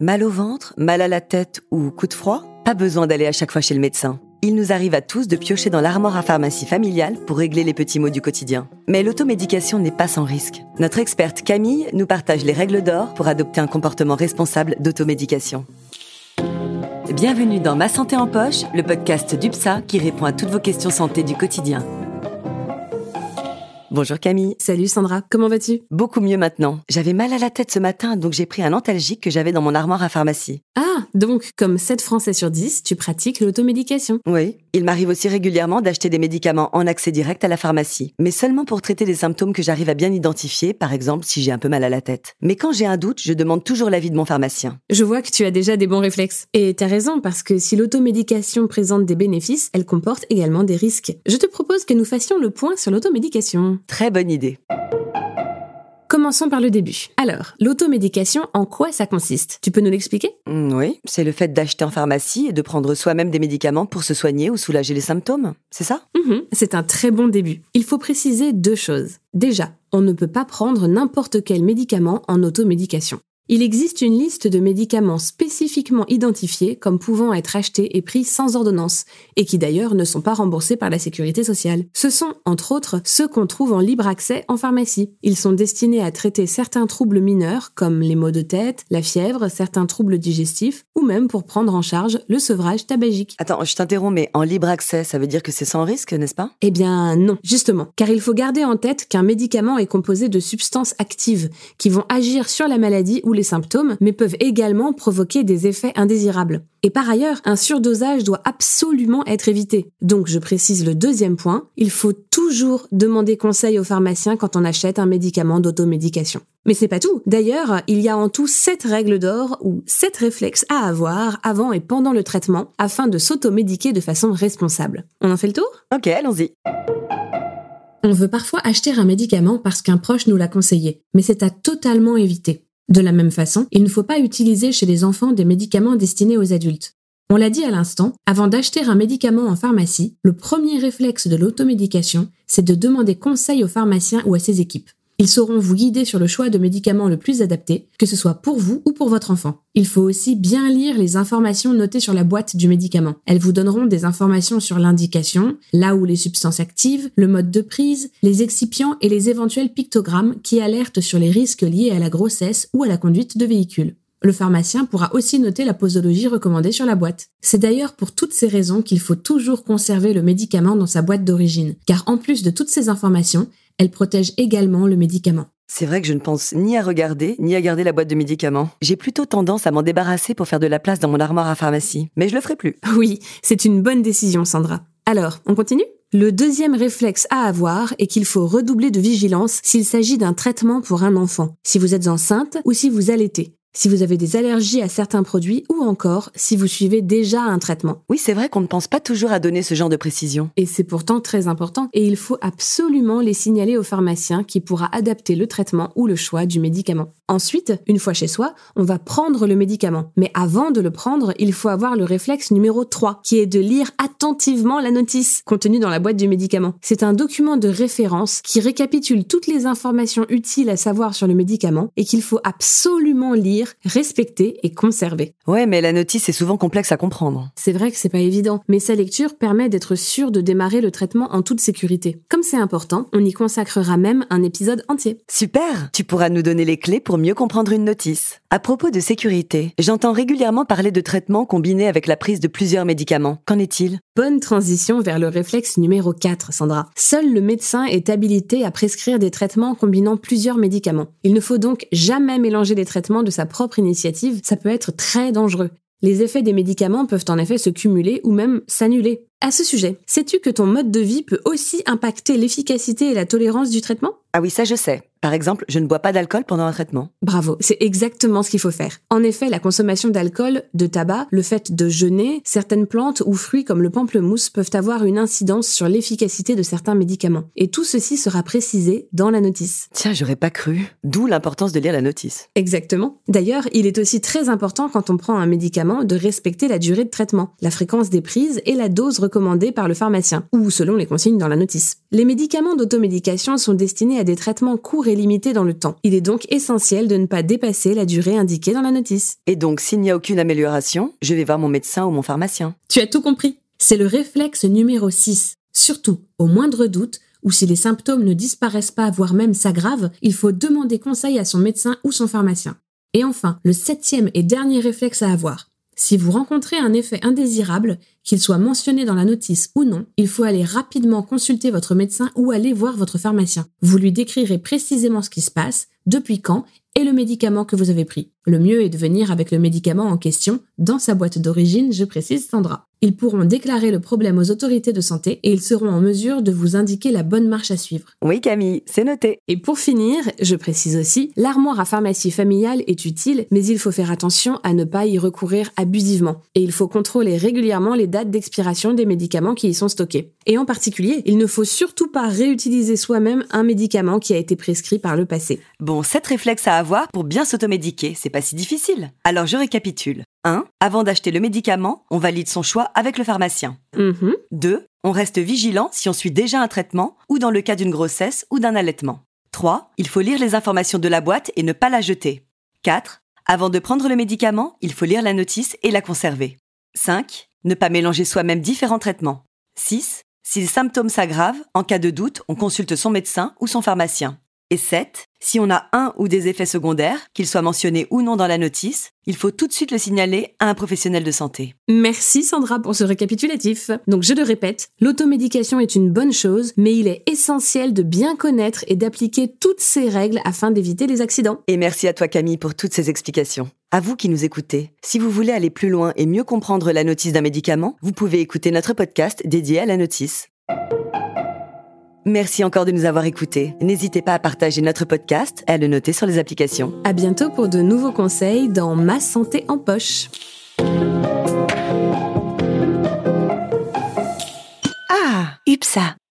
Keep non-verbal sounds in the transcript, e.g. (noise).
Mal au ventre, mal à la tête ou coup de froid? Pas besoin d'aller à chaque fois chez le médecin. Il nous arrive à tous de piocher dans l'armoire à pharmacie familiale pour régler les petits maux du quotidien. Mais l'automédication n'est pas sans risque. Notre experte Camille nous partage les règles d'or pour adopter un comportement responsable d'automédication. Bienvenue dans Ma Santé en Poche, le podcast d'UPSA qui répond à toutes vos questions santé du quotidien. Bonjour Camille. Salut Sandra, comment vas-tu? Beaucoup mieux maintenant. J'avais mal à la tête ce matin, donc j'ai pris un antalgique que j'avais dans mon armoire à pharmacie. Ah, donc comme 7 Français sur 10, tu pratiques l'automédication Oui, il m'arrive aussi régulièrement d'acheter des médicaments en accès direct à la pharmacie, mais seulement pour traiter des symptômes que j'arrive à bien identifier, par exemple si j'ai un peu mal à la tête. Mais quand j'ai un doute, je demande toujours l'avis de mon pharmacien. Je vois que tu as déjà des bons réflexes. Et t'as raison, parce que si l'automédication présente des bénéfices, elle comporte également des risques. Je te propose que nous fassions le point sur l'automédication. Très bonne idée. Commençons par le début. Alors, l'automédication, en quoi ça consiste? Tu peux nous l'expliquer? Mm, Oui, c'est le fait d'acheter en pharmacie et de prendre soi-même des médicaments pour se soigner ou soulager les symptômes, c'est ça? Mhm, C'est un très bon début. Il faut préciser deux choses. Déjà, on ne peut pas prendre n'importe quel médicament en automédication. Il existe une liste de médicaments spécifiquement identifiés comme pouvant être achetés et pris sans ordonnance, et qui d'ailleurs ne sont pas remboursés par la sécurité sociale. Ce sont, entre autres, ceux qu'on trouve en libre accès en pharmacie. Ils sont destinés à traiter certains troubles mineurs, comme les maux de tête, la fièvre, certains troubles digestifs, ou même pour prendre en charge le sevrage tabagique. Attends, je t'interromps, mais en libre accès, ça veut dire que c'est sans risque, n'est-ce pas? Eh bien non, justement, car il faut garder en tête qu'un médicament est composé de substances actives qui vont agir sur la maladie ou les symptômes, mais peuvent également provoquer des effets indésirables. Et par ailleurs, un surdosage doit absolument être évité. Donc je précise le deuxième point, il faut toujours demander conseil au pharmacien quand on achète un médicament d'automédication. Mais c'est pas tout. D'ailleurs, il y a en tout sept règles d'or ou sept réflexes à avoir avant et pendant le traitement afin de s'automédiquer de façon responsable. On en fait le tour? Ok, allons-y. on veut parfois acheter un médicament parce qu'un proche nous l'a conseillé, mais c'est à totalement éviter. De la même façon, il ne faut pas utiliser chez les enfants des médicaments destinés aux adultes. On l'a dit à l'instant, avant d'acheter un médicament en pharmacie, le premier réflexe de l'automédication, c'est de demander conseil au pharmacien ou à ses équipes. Ils sauront vous guider sur le choix de médicaments le plus adapté, que ce soit pour vous ou pour votre enfant. Il faut aussi bien lire les informations notées sur la boîte du médicament. Elles vous donneront des informations sur l'indication, là où les substances actives, le mode de prise, les excipients et les éventuels pictogrammes qui alertent sur les risques liés à la grossesse ou à la conduite de véhicule. Le pharmacien pourra aussi noter la posologie recommandée sur la boîte. C'est d'ailleurs pour toutes ces raisons qu'il faut toujours conserver le médicament dans sa boîte d'origine, car en plus de toutes ces informations, elle protège également le médicament. C'est vrai que je ne pense ni à regarder, ni à garder la boîte de médicaments. J'ai plutôt tendance à m'en débarrasser pour faire de la place dans mon armoire à pharmacie. Mais je le ferai plus. (laughs) Oui, c'est une bonne décision, Sandra. Alors, on continue? Le deuxième réflexe à avoir est qu'il faut redoubler de vigilance s'il s'agit d'un traitement pour un enfant, si vous êtes enceinte ou si vous allaitez, si vous avez des allergies à certains produits ou encore si vous suivez déjà un traitement. Oui, c'est vrai qu'on ne pense pas toujours à donner ce genre de précision. Et c'est pourtant très important et il faut absolument les signaler au pharmacien qui pourra adapter le traitement ou le choix du médicament. Ensuite, une fois chez soi, on va prendre le médicament. Mais avant de le prendre, il faut avoir le réflexe numéro 3, qui est de lire attentivement la notice contenue dans la boîte du médicament. C'est un document de référence qui récapitule toutes les informations utiles à savoir sur le médicament et qu'il faut absolument lire, respecter et conserver. Ouais, mais la notice est souvent complexe à comprendre. C'est vrai que c'est pas évident, mais sa lecture permet d'être sûr de démarrer le traitement en toute sécurité. Comme c'est important, on y consacrera même un épisode entier. Super Tu pourras nous donner les clés pour mieux comprendre une notice. À propos de sécurité, j'entends régulièrement parler de traitements combinés avec la prise de plusieurs médicaments. Qu'en est-il? Bonne transition vers le réflexe numéro 4, Sandra. Seul le médecin est habilité à prescrire des traitements combinant plusieurs médicaments. Il ne faut donc jamais mélanger les traitements de sa propre initiative, ça peut être très dangereux. Les effets des médicaments peuvent en effet se cumuler ou même s'annuler. À ce sujet, sais-tu que ton mode de vie peut aussi impacter l'efficacité et la tolérance du traitement? Ah oui, ça je sais. Par exemple, je ne bois pas d'alcool pendant un traitement. Bravo, c'est exactement ce qu'il faut faire. En effet, la consommation d'alcool, de tabac, le fait de jeûner, certaines plantes ou fruits comme le pamplemousse peuvent avoir une incidence sur l'efficacité de certains médicaments. Et tout ceci sera précisé dans la notice. Tiens, j'aurais pas cru. D'où l'importance de lire la notice. Exactement. D'ailleurs, il est aussi très important quand on prend un médicament de respecter la durée de traitement, la fréquence des prises et la dose recommandée par le pharmacien, ou selon les consignes dans la notice. Les médicaments d'automédication sont destinés à des traitements courts et limités dans le temps. Il est donc essentiel de ne pas dépasser la durée indiquée dans la notice. Et donc, s'il n'y a aucune amélioration, je vais voir mon médecin ou mon pharmacien. Tu as tout compris. C'est le réflexe numéro 6. Surtout, au moindre doute, ou si les symptômes ne disparaissent pas, voire même s'aggravent, il faut demander conseil à son médecin ou son pharmacien. Et enfin, le septième et dernier réflexe à avoir. Si vous rencontrez un effet indésirable, qu'il soit mentionné dans la notice ou non, il faut aller rapidement consulter votre médecin ou aller voir votre pharmacien. Vous lui décrirez précisément ce qui se passe, depuis quand et le médicament que vous avez pris. Le mieux est de venir avec le médicament en question dans sa boîte d'origine, je précise Sandra. Ils pourront déclarer le problème aux autorités de santé et ils seront en mesure de vous indiquer la bonne marche à suivre. Oui Camille, c'est noté. Et pour finir, je précise aussi, l'armoire à pharmacie familiale est utile, mais il faut faire attention à ne pas y recourir abusivement. Et il faut contrôler régulièrement les dates d'expiration des médicaments qui y sont stockés. Et en particulier, il ne faut surtout pas réutiliser soi-même un médicament qui a été prescrit par le passé. Bon, sept réflexes à avoir pour bien s'automédiquer, c'est pas si difficile. Alors je récapitule. 1. Avant d'acheter le médicament, on valide son choix avec le pharmacien. 2. On reste vigilant si on suit déjà un traitement ou dans le cas d'une grossesse ou d'un allaitement. 3. Il faut lire les informations de la boîte et ne pas la jeter. 4. Avant de prendre le médicament, il faut lire la notice et la conserver. 5. Ne pas mélanger soi-même différents traitements. 6. Si les symptômes s'aggravent, en cas de doute, on consulte son médecin ou son pharmacien. Et 7. Si on a un ou des effets secondaires, qu'ils soient mentionnés ou non dans la notice, il faut tout de suite le signaler à un professionnel de santé. Merci Sandra pour ce récapitulatif. Donc je le répète, l'automédication est une bonne chose, mais il est essentiel de bien connaître et d'appliquer toutes ces règles afin d'éviter les accidents. Et merci à toi Camille pour toutes ces explications. À vous qui nous écoutez, si vous voulez aller plus loin et mieux comprendre la notice d'un médicament, vous pouvez écouter notre podcast dédié à la notice. Merci encore de nous avoir écoutés. N'hésitez pas à partager notre podcast et à le noter sur les applications. À bientôt pour de nouveaux conseils dans Ma santé en poche. Ah, UPSA